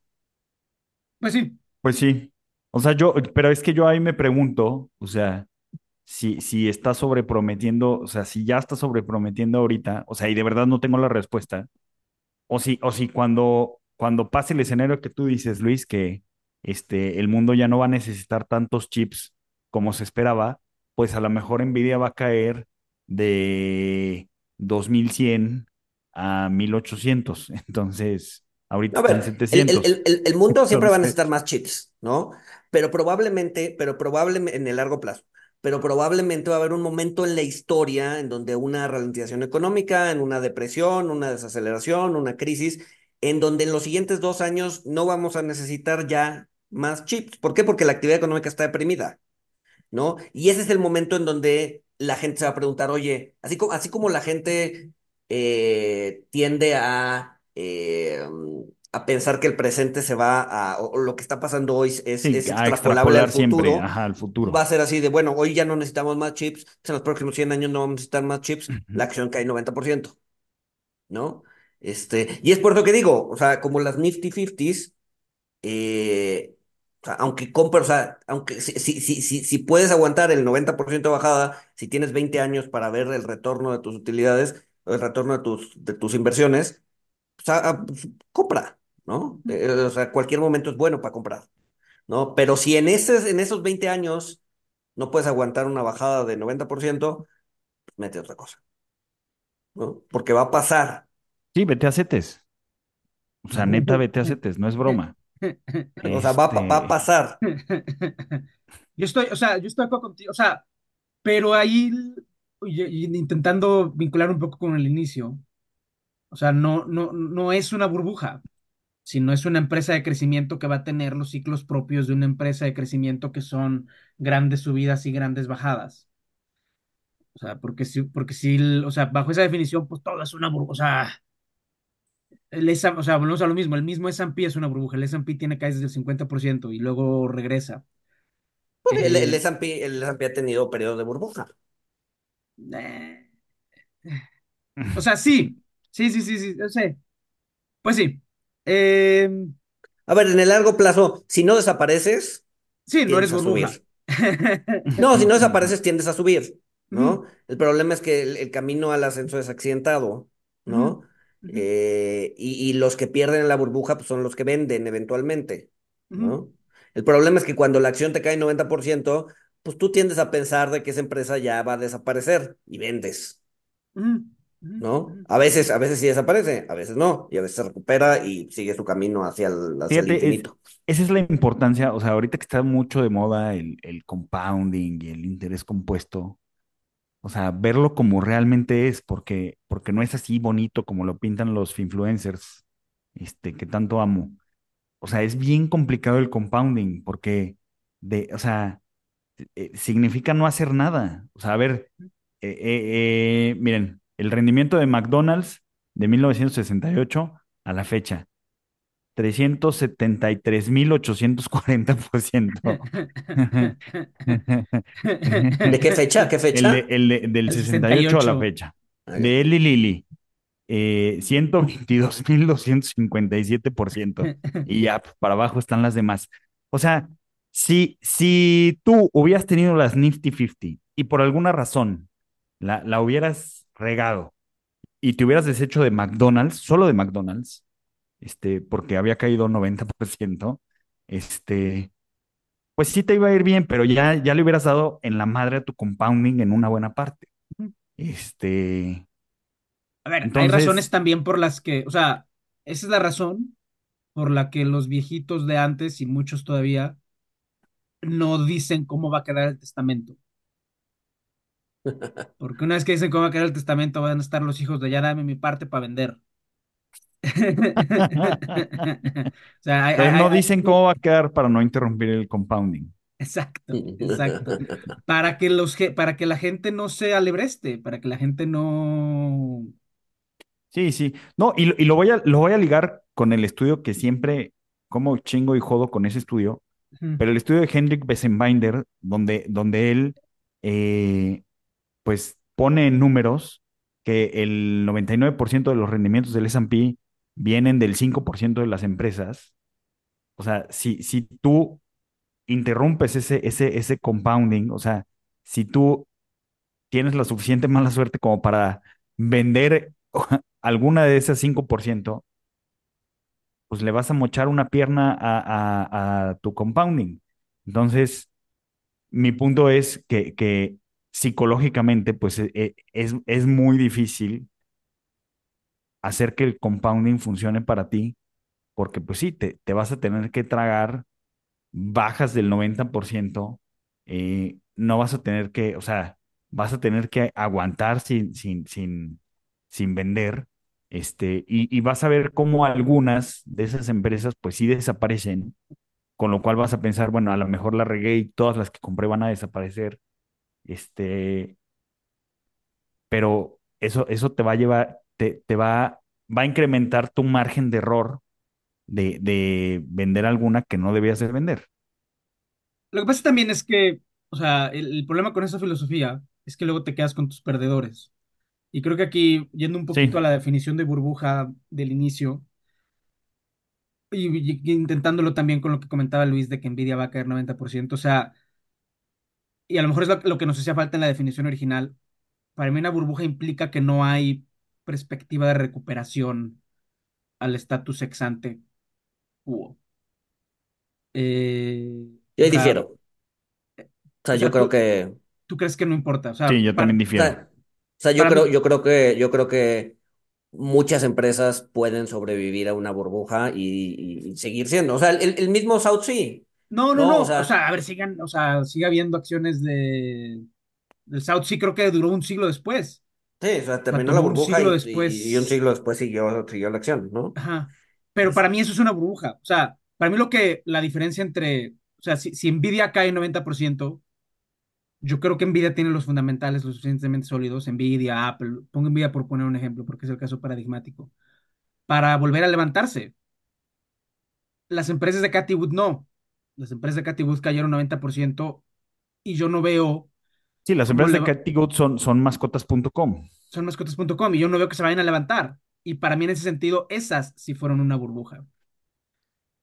Pues sí. Pues sí. O sea, yo, pero es que yo ahí me pregunto, o sea, si, si está sobreprometiendo, o sea, si ya está sobreprometiendo ahorita, o sea, y de verdad no tengo la respuesta, o si, o si cuando, cuando pase el escenario que tú dices, Luis, que este, el mundo ya no va a necesitar tantos chips como se esperaba, pues a lo mejor Nvidia va a caer de 2100 a 1800. Entonces, ahorita A están ver, el, el- 700. el- mundo siempre va a necesitar más chips, ¿no? Pero probablemente, pero probablemente en el largo plazo, pero probablemente va a haber un momento en la historia en donde una ralentización económica, en una depresión, una desaceleración, una crisis, en donde en los siguientes dos años no vamos a necesitar ya más chips. ¿Por qué? Porque la actividad económica está deprimida. ¿no? Y ese es el momento en donde la gente se va a preguntar, oye, así como, así como la gente eh, tiende a, eh, a pensar que el presente se va a, o, lo que está pasando hoy es, sí, es extrapolable al siempre, futuro, ajá, al va futuro. a ser así de, bueno, hoy ya no necesitamos más chips, en los próximos 100 años no vamos a necesitar más chips, la acción cae 90%, ¿no? Este, y es por eso que digo, o sea, como las Nifty Fifties eh, o sea, aunque compras, o sea, aunque si, si, si, si, puedes aguantar el 90% de bajada, si tienes 20 años para ver el retorno de tus utilidades, el retorno de tus, de tus inversiones, o sea, pues, compra, ¿no? Eh, o sea, cualquier momento es bueno para comprar, ¿no? Pero si en, ese, en esos 20 años no puedes aguantar una bajada de 90%, pues mete otra cosa, ¿no? Porque va a pasar. Sí, vete a CETES. O sea, neta, vete a CETES, no es broma. O sea, va, va a Este, pasar. Yo estoy, o sea, yo estoy acuerdo contigo, o sea, pero ahí intentando vincular un poco con el inicio, o sea, no, no, no es una burbuja, sino es una empresa de crecimiento que va a tener los ciclos propios de una empresa de crecimiento que son grandes subidas y grandes bajadas. O sea, porque si, porque si, o sea, bajo esa definición, pues todo es una burbuja, o sea, el S- o sea, volvemos a lo mismo, el mismo S&P es una burbuja, el S&P tiene caídas del 50% y luego regresa. Pues el, el Eh, S&P, el S&P ha tenido periodos de burbuja. eh, o sea, sí, sí, sí, sí, sí, yo sé. Pues sí. Eh, A ver, en el largo plazo, si no desapareces, sí, no eres tiendes a burbuja. subir. No, si no desapareces, tiendes a subir, ¿no? El problema es que el, el camino al ascenso es accidentado, ¿no? Eh, y, y los que pierden en la burbuja pues, son los que venden eventualmente, ¿no? El problema es que cuando la acción te cae 90%, pues tú tiendes a pensar de que esa empresa ya va a desaparecer y vendes, ¿no? A veces, a veces sí desaparece, a veces no, y a veces se recupera y sigue su camino hacia el, hacia el Fíjate, es, infinito. esa es la importancia, o sea, ahorita que está mucho de moda el, el compounding y el interés compuesto, o sea, verlo como realmente es, porque, porque no es así bonito como lo pintan los influencers, este, que tanto amo. O sea, es bien complicado el compounding, porque de, o sea, eh, significa no hacer nada. O sea, a ver, eh, eh, miren, el rendimiento de McDonald's de 1968 a la fecha. 373.840%. ¿De qué fecha? ¿Qué El, de- fecha? el de- del El 68 a la 68. fecha. De Eli Lilly, eh, 122.257%. Y ya para abajo están las demás. O sea, si, si tú hubieras tenido las Nifty 50 y por alguna razón la, la hubieras regado y te hubieras deshecho de McDonald's, solo de McDonald's, este, porque había caído 90%, este, pues sí te iba a ir bien, pero ya, ya le hubieras dado en la madre a tu compounding en una buena parte. Este, A ver, hay razones también por las que, o sea, esa es la razón por la que los viejitos de antes y muchos todavía no dicen cómo va a quedar el testamento. Porque una vez que dicen cómo va a quedar el testamento, van a estar los hijos de ya dame mi parte para vender. O sea, hay, hay- no hay- dicen cómo va a quedar para no interrumpir el compounding. exacto, exacto. Para que los, para que la gente no se alebreste, para que la gente no. Sí, sí. No, y, lo- y lo voy a, lo voy a ligar con el estudio que siempre, como chingo y jodo con ese estudio, pero el estudio de Hendrik Bessenbinder, donde, donde él, eh, pues, pone en números que el 99% de los rendimientos del S&P vienen del 5% de las empresas, o sea, si, si tú interrumpes ese, ese, ese compounding, o sea, si tú tienes la suficiente mala suerte como para vender alguna de esas 5%, pues le vas a mochar una pierna a, a, a tu compounding. Entonces, mi punto es que, que psicológicamente, pues e, e, es, es muy difícil hacer que el compounding funcione para ti, porque pues sí, te, te vas a tener que tragar bajas del 90%, eh, no vas a tener que, o sea, vas a tener que aguantar sin, sin, sin, sin vender, este, y, y vas a ver cómo algunas de esas empresas pues sí desaparecen, con lo cual vas a pensar, bueno, a lo mejor la regué y todas las que compré van a desaparecer, este, pero eso, eso te va a llevar, te, te va, va a incrementar tu margen de error de, de vender alguna que no debías de vender. Lo que pasa también es que, o sea, el, el problema con esa filosofía es que luego te quedas con tus perdedores. Y creo que aquí, yendo un poquito a la definición de burbuja del inicio, y, y intentándolo también con lo que comentaba Luis de que Nvidia va a caer 90%, o sea, y a lo mejor es lo, lo que nos hacía falta en la definición original, para mí una burbuja implica que no hay perspectiva de recuperación al estatus ex ante quo. Eh, Yo o ahí sea, difiero. O sea, o yo creo tú, que, tú crees que no importa, o sea, sí, yo también o difiero. sea, o sea, yo para creo, mí, yo creo que, yo creo que muchas empresas pueden sobrevivir a una burbuja y, y- y seguir siendo. O sea, el, el mismo South Sea, no, no, ¿no? O no, o sea, sea, a ver, sigan, o sea, sigue habiendo acciones de, del South Sea, creo que duró un siglo después, sí, o sea, o sea, terminó la burbuja siglo y, y, y un después siglo después siguió, siguió la acción, ¿no? Ajá. Pero para mí eso es una burbuja. O sea, para mí lo que la diferencia entre, o sea, si, si Nvidia cae 90%, yo creo que Nvidia tiene los fundamentales lo suficientemente sólidos, Nvidia, Apple, pongo Nvidia por poner un ejemplo, porque es el caso paradigmático, para volver a levantarse. Las empresas de Cathie Wood no. Las empresas de Cathie Wood cayeron 90% y yo no veo Sí, las empresas de Cathy son, son mascotas.com. son mascotas.com y yo no veo que se vayan a levantar. Y para mí en ese sentido, esas sí fueron una burbuja.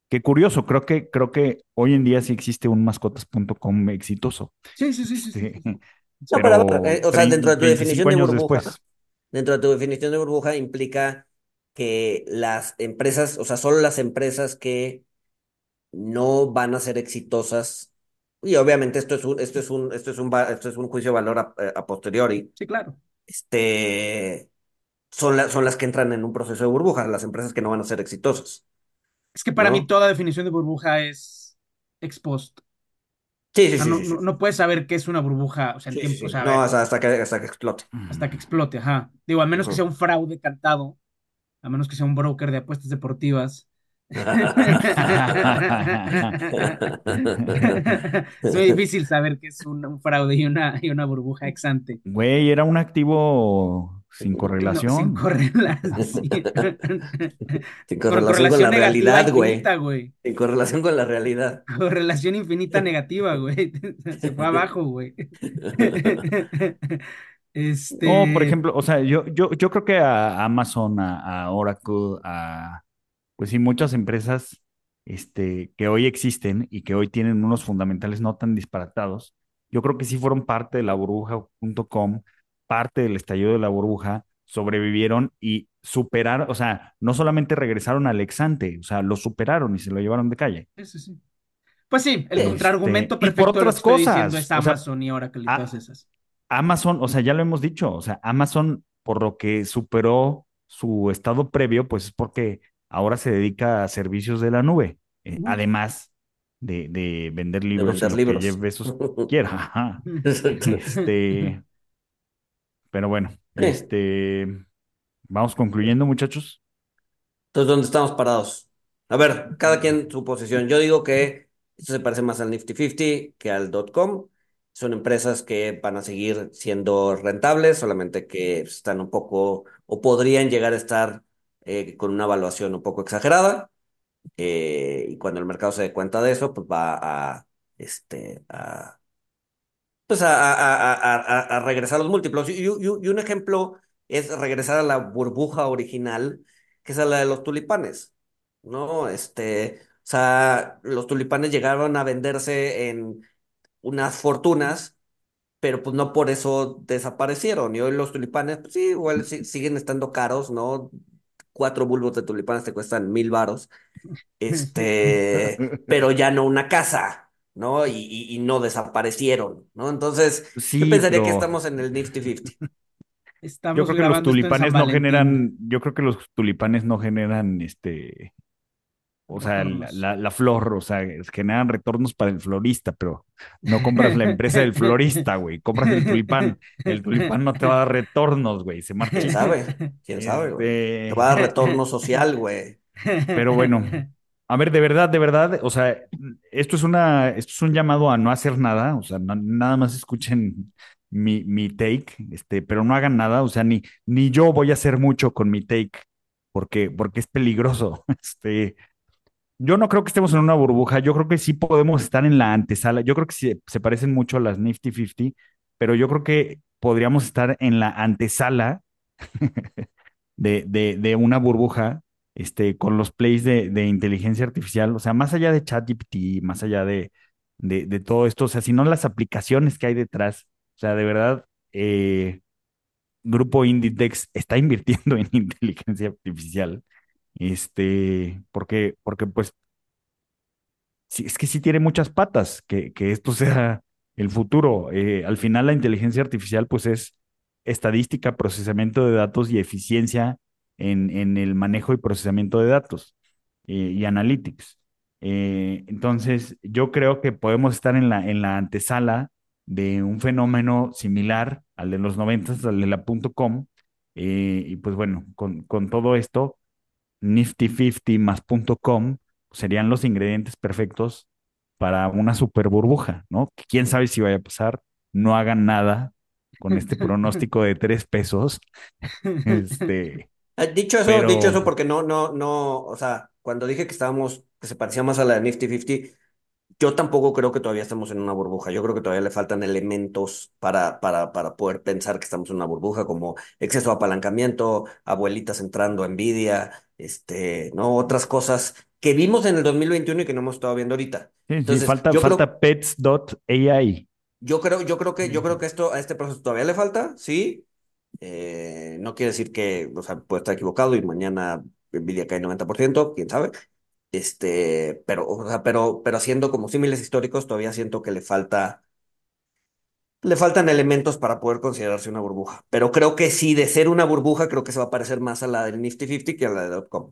Qué curioso, creo que, creo que hoy en día sí existe un mascotas.com exitoso. Sí, sí, sí, sí, sí. Este. No, pero eh, o sea, dentro de tu 25 definición de burbuja, después. dentro de tu definición de burbuja implica que las empresas, o sea, solo las empresas que no van a ser exitosas, y obviamente esto es un, esto es un, esto es un, esto es un juicio de valor a, eh, a posteriori, Sí, claro. este, son, la- son las que entran en un proceso de burbuja, las empresas que no van a ser exitosas, Es que para mí toda definición de burbuja es ex post. Sí, O sí, sea, sí, no, sí, no, puedes saber qué es una burbuja, o sea, sí, sí, tiempo, o sí, sea, no, hasta, hasta que, hasta que explote. hasta que explote, ajá. Digo, a menos que sea un fraude cantado, a menos que sea un broker de apuestas deportivas. Es muy difícil saber qué es un, un fraude y una, y una burbuja ex ante. Güey, era un activo sin No, sin correlación. correlación. Sin correlación con la realidad, güey. En correlación con la realidad. Correlación infinita negativa, güey. Se fue abajo, güey. No, por Este, ejemplo, o sea, yo, yo, yo creo que a Amazon, a, a Oracle, a, pues sí, muchas empresas este, que hoy existen y que hoy tienen unos fundamentales no tan disparatados, yo creo que sí fueron parte de la burbuja.com, parte del estallido de la burbuja, sobrevivieron y superaron, o sea, no solamente regresaron al ex-ante, o sea, lo superaron y se lo llevaron de calle. sí. Pues sí, el contraargumento Este, y por perfecto lo que otras estoy cosas, es o sea, Amazon y Oracle y todas a- esas. Amazon, o sea, ya lo hemos dicho, o sea, Amazon, por lo que superó su estado previo, pues es porque ahora se dedica a servicios de la nube, eh, además de, de vender De libros que Jeff libros. Bezos quiera. Este, pero bueno, este, vamos concluyendo, muchachos. Entonces, ¿dónde estamos parados? A ver, cada quien su posición. Yo digo que esto se parece más al Nifty 50 que al .com. Son empresas que van a seguir siendo rentables, solamente que están un poco, o podrían llegar a estar eh, con una evaluación un poco exagerada. eh, y cuando el mercado se dé cuenta de eso, pues va a, este, pues a, a, a, regresar a los múltiplos. Y, y- y un ejemplo es regresar a la burbuja original, que es la de los tulipanes, ¿no? Este, sea, los tulipanes llegaron a venderse en unas fortunas, pero pues no por eso desaparecieron. Y hoy los tulipanes, pues sí, igual siguen estando caros, ¿no? Cuatro bulbos de tulipanes te cuestan mil varos, este, pero ya no una casa, ¿no? Y, y, y no desaparecieron, ¿no? Entonces, yo pensaría que estamos en el Nifty 50. yo Estamos creo que los tulipanes no generan, yo creo que los tulipanes no generan este, o sea, la, Retornos. la- la flor, o sea, generan retornos para el florista, pero no compras la empresa del florista, güey, compras el tulipán. El tulipán no te va a dar retornos, güey, se ¿Quién marchita. sabe? ¿Quién sabe, güey? Te va a dar retorno social, güey. pero bueno, a ver, de verdad, de verdad, o sea, esto es una, esto es un llamado a no hacer nada, o sea, no- nada más escuchen mi, mi take, este, pero no hagan nada, o sea, ni, ni yo voy a hacer mucho con mi take, porque, porque es peligroso. Este, yo no creo que estemos en una burbuja, yo creo que sí podemos estar en la antesala, yo creo que se parecen mucho a las Nifty 50, pero yo creo que podríamos estar en la antesala de, una burbuja este, con los plays de, inteligencia artificial, o sea, más allá de ChatGPT, más allá de todo esto, o sea, sino las aplicaciones que hay detrás, o sea, de verdad, eh, Grupo Inditex está invirtiendo en inteligencia artificial, este, porque, porque pues, sí, es que sí tiene muchas patas, que, que esto sea el futuro. Eh, al final la inteligencia artificial pues es estadística, procesamiento de datos y eficiencia en, en el manejo y procesamiento de datos eh, y analytics. Eh, entonces, yo creo que podemos estar en la, en la antesala de un fenómeno similar al de los 90, al de la .com. y pues bueno, con, con todo esto, Nifty 50 más punto .com serían los ingredientes perfectos para una super burbuja, ¿no? Que quién sabe si vaya a pasar, no hagan nada con este pronóstico de tres pesos, este, Ah, Dicho eso, pero dicho eso, porque no, no, no, o sea, cuando dije que estábamos, que se parecía más a la de Nifty 50, yo tampoco creo que todavía estamos en una burbuja. Yo creo que todavía le faltan elementos para, para, para poder pensar que estamos en una burbuja, como exceso de apalancamiento, abuelitas entrando, envidia, este, ¿no? Otras cosas que vimos en el 2021 y que no hemos estado viendo ahorita. sí, sí, Entonces, falta, yo falta pets.ai. yo creo, yo creo que, yo creo que esto, a este proceso todavía le falta, sí. Eh, no quiere decir que, o sea, puede estar equivocado y mañana Nvidia cae 90%, quién sabe. Este, pero, o sea, pero, pero haciendo como símiles históricos, todavía siento que le falta, le faltan elementos para poder considerarse una burbuja. Pero creo que sí, de ser una burbuja, creo que se va a parecer más a la del Nifty 50 que a la de dot-com.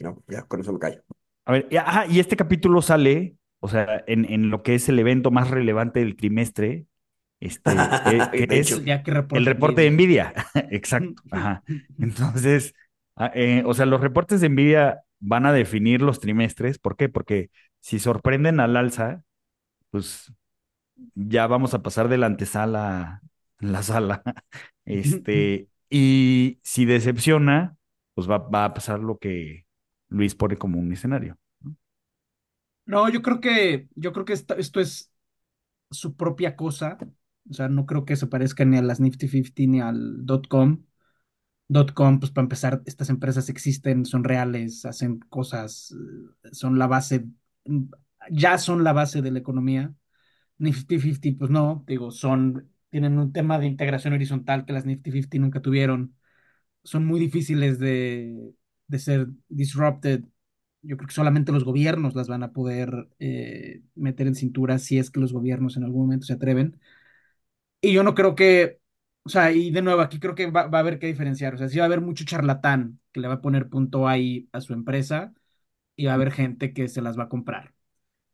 No, ya, con eso me callo. A ver, y, ajá, y este capítulo sale, o sea, en, en lo que es el evento más relevante del trimestre, este, que, que De es hecho, El reporte de Nvidia. Nvidia. Exacto, ajá. Entonces, ah, eh, o sea, los reportes de Nvidia van a definir los trimestres. ¿Por qué? Porque si sorprenden al alza, pues ya vamos a pasar de la antesala a la sala. Este, y si decepciona, pues va, va a pasar lo que Luis pone como un escenario. ¿no? No, yo creo que, yo creo que esto, esto es su propia cosa. O sea, no creo que se parezca ni a las Nifty 50 ni al .com. .com, pues para empezar, estas empresas existen, son reales, hacen cosas, eh, son la base, mm, ya son la base de la economía. Nifty 50, pues no, digo, son, tienen un tema de integración horizontal que las Nifty 50 nunca tuvieron. Son muy difíciles de, de ser disrupted. Yo creo que solamente los gobiernos las van a poder eh, meter en cintura si es que los gobiernos en algún momento se atreven. Y yo no creo que, o sea, y de nuevo, aquí creo que va, va a haber que diferenciar. O sea, sí va a haber mucho charlatán que le va a poner punto ahí a su empresa y va a haber gente que se las va a comprar.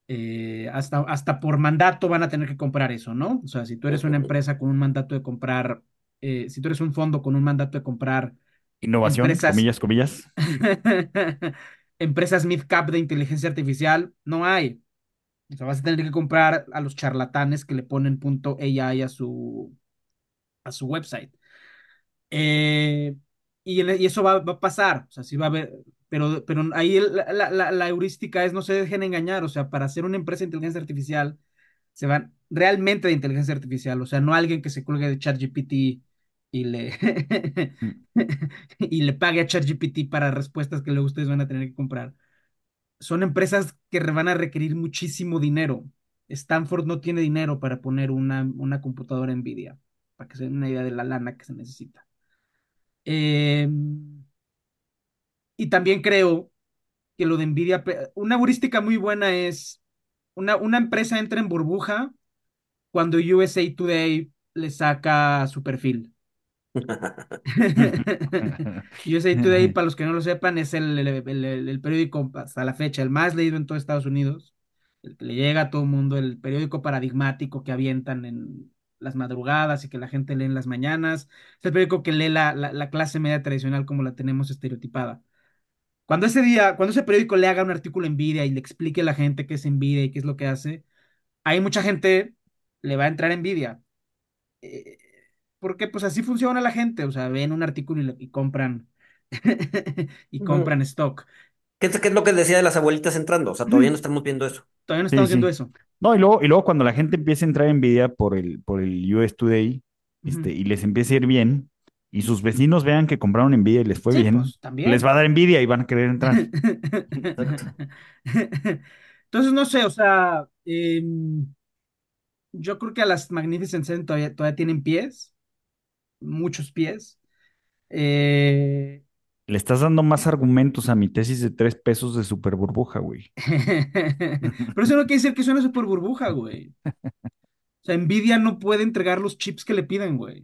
Eh, hasta, hasta por mandato van a tener que comprar eso, ¿no? O sea, si tú eres una empresa con un mandato de comprar, eh, si tú eres un fondo con un mandato de comprar Innovación, empresas, comillas, comillas. empresas mid-cap de inteligencia artificial, no hay. O sea, vas a tener que comprar a los charlatanes que le ponen punto AI a su, a su website. Eh, y, en- y eso va, va a pasar, o sea, sí va a haber, pero, pero ahí el- la, la- la heurística es no se dejen engañar, o sea, para hacer una empresa de inteligencia artificial, se van realmente de inteligencia artificial, o sea, no alguien que se cuelgue de ChatGPT y le, y le pague a ChatGPT para respuestas que luego ustedes van a tener que comprar. son empresas que van a requerir muchísimo dinero. Stanford no tiene dinero para poner una, una computadora Nvidia, para que se den una idea de la lana que se necesita. Eh, y también creo que lo de Nvidia, una heurística muy buena es una, una empresa entra en burbuja cuando USA Today le saca su perfil. USA Today, para los que no lo sepan, es el, el, periódico hasta la fecha, el más leído en todo Estados Unidos, el que le llega a todo el mundo, el periódico paradigmático que avientan en las madrugadas y que la gente lee en las mañanas, es el periódico que lee la, la clase media tradicional como la tenemos estereotipada. Cuando ese día, cuando ese periódico le haga un artículo en Nvidia y le explique a la gente qué es Nvidia y qué es lo que hace, hay mucha gente le va a entrar envidia. Eh, porque pues así funciona la gente, o sea, ven un artículo y, compran y compran stock. ¿Qué es, lo que decía de las abuelitas entrando? O sea, todavía no estamos viendo eso. Todavía no estamos viendo eso. No, y luego, y luego cuando la gente empieza a entrar en Nvidia por el, por el US Today este, y les empieza a ir bien, y sus vecinos vean que compraron envidia y les fue bien, pues, les va a dar envidia y van a querer entrar. Entonces, no sé, o sea, em, yo creo que a las Magnificent Seven todavía, todavía tienen pies, muchos pies. Eh, Le estás dando más argumentos a mi tesis de tres pesos de super burbuja, güey. Pero eso no quiere decir que es una super burbuja, güey. O sea, Nvidia no puede entregar los chips que le piden, güey.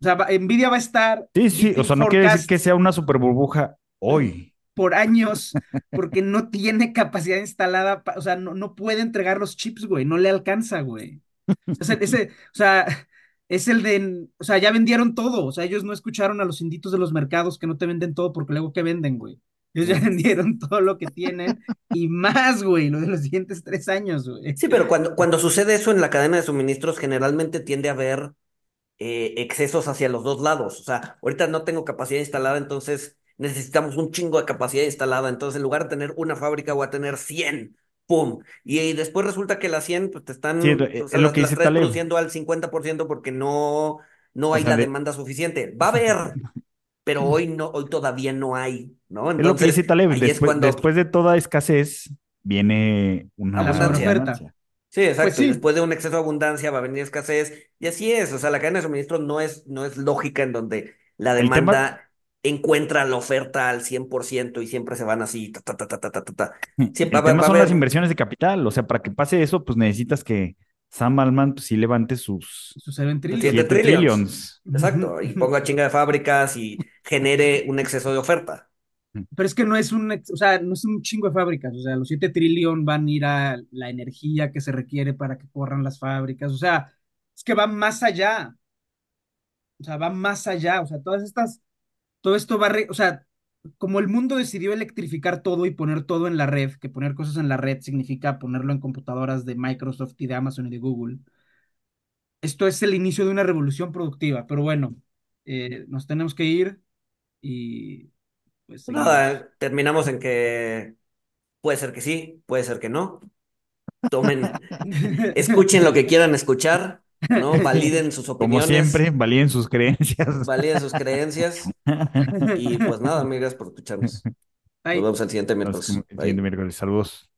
O sea, Nvidia va a estar. Sí, sí, o sea, no quiere decir que sea una super burbuja hoy. Por años, porque no tiene capacidad instalada, o sea, no, no puede entregar los chips, güey, no le alcanza, güey. Ese, o sea, es el de, o sea, ya vendieron todo, o sea, ellos no escucharon a los inditos de los mercados que no te venden todo porque luego que venden, güey. Ellos ya vendieron todo lo que tienen y más, güey, lo de los siguientes tres años, güey. Sí, pero cuando, cuando sucede eso en la cadena de suministros, generalmente tiende a haber eh, excesos hacia los dos lados. O sea, ahorita no tengo capacidad instalada, entonces necesitamos un chingo de capacidad instalada. Entonces, en lugar de tener una fábrica, voy a tener 100. ¡Pum! Y, después resulta que las 100 pues, te están lo que las, produciendo al 50% porque no, no hay la demanda suficiente. Va a haber, pero hoy no, hoy todavía no hay, ¿no? Entonces, es lo que dice Taleb, después, después, de toda escasez viene una abundancia. Sí, exacto. Pues después de un exceso de abundancia va a venir escasez. Y así es. O sea, la cadena de suministro no es, no es lógica en donde la demanda encuentra la oferta al 100% y siempre se van así. Ta, ta, ta, siempre El tema son las inversiones de capital. O sea, para que pase eso, pues necesitas que Sam Altman pues, sí levante sus, sus 7 trillions. Exacto. Y ponga chinga de fábricas y genere un exceso de oferta. Pero es que no es un, o sea, no es un chingo de fábricas, o sea, los 7 trillones van a ir a la energía que se requiere para que corran las fábricas, o sea, es que va más allá, o sea, va más allá, o sea, todas estas, todo esto va, o sea, como el mundo decidió electrificar todo y poner todo en la red, que poner cosas en la red significa ponerlo en computadoras de Microsoft y de Amazon y de Google, esto es el inicio de una revolución productiva, pero bueno, eh, nos tenemos que ir y pues Nada, terminamos en que puede ser que sí, puede ser que no. Tomen, escuchen lo que quieran escuchar, ¿no? Validen sus opiniones. Como siempre, validen sus creencias. Validen sus creencias. Y pues nada, amigas, por escucharnos. Nos vemos el siguiente miércoles. El siguiente miércoles. Saludos.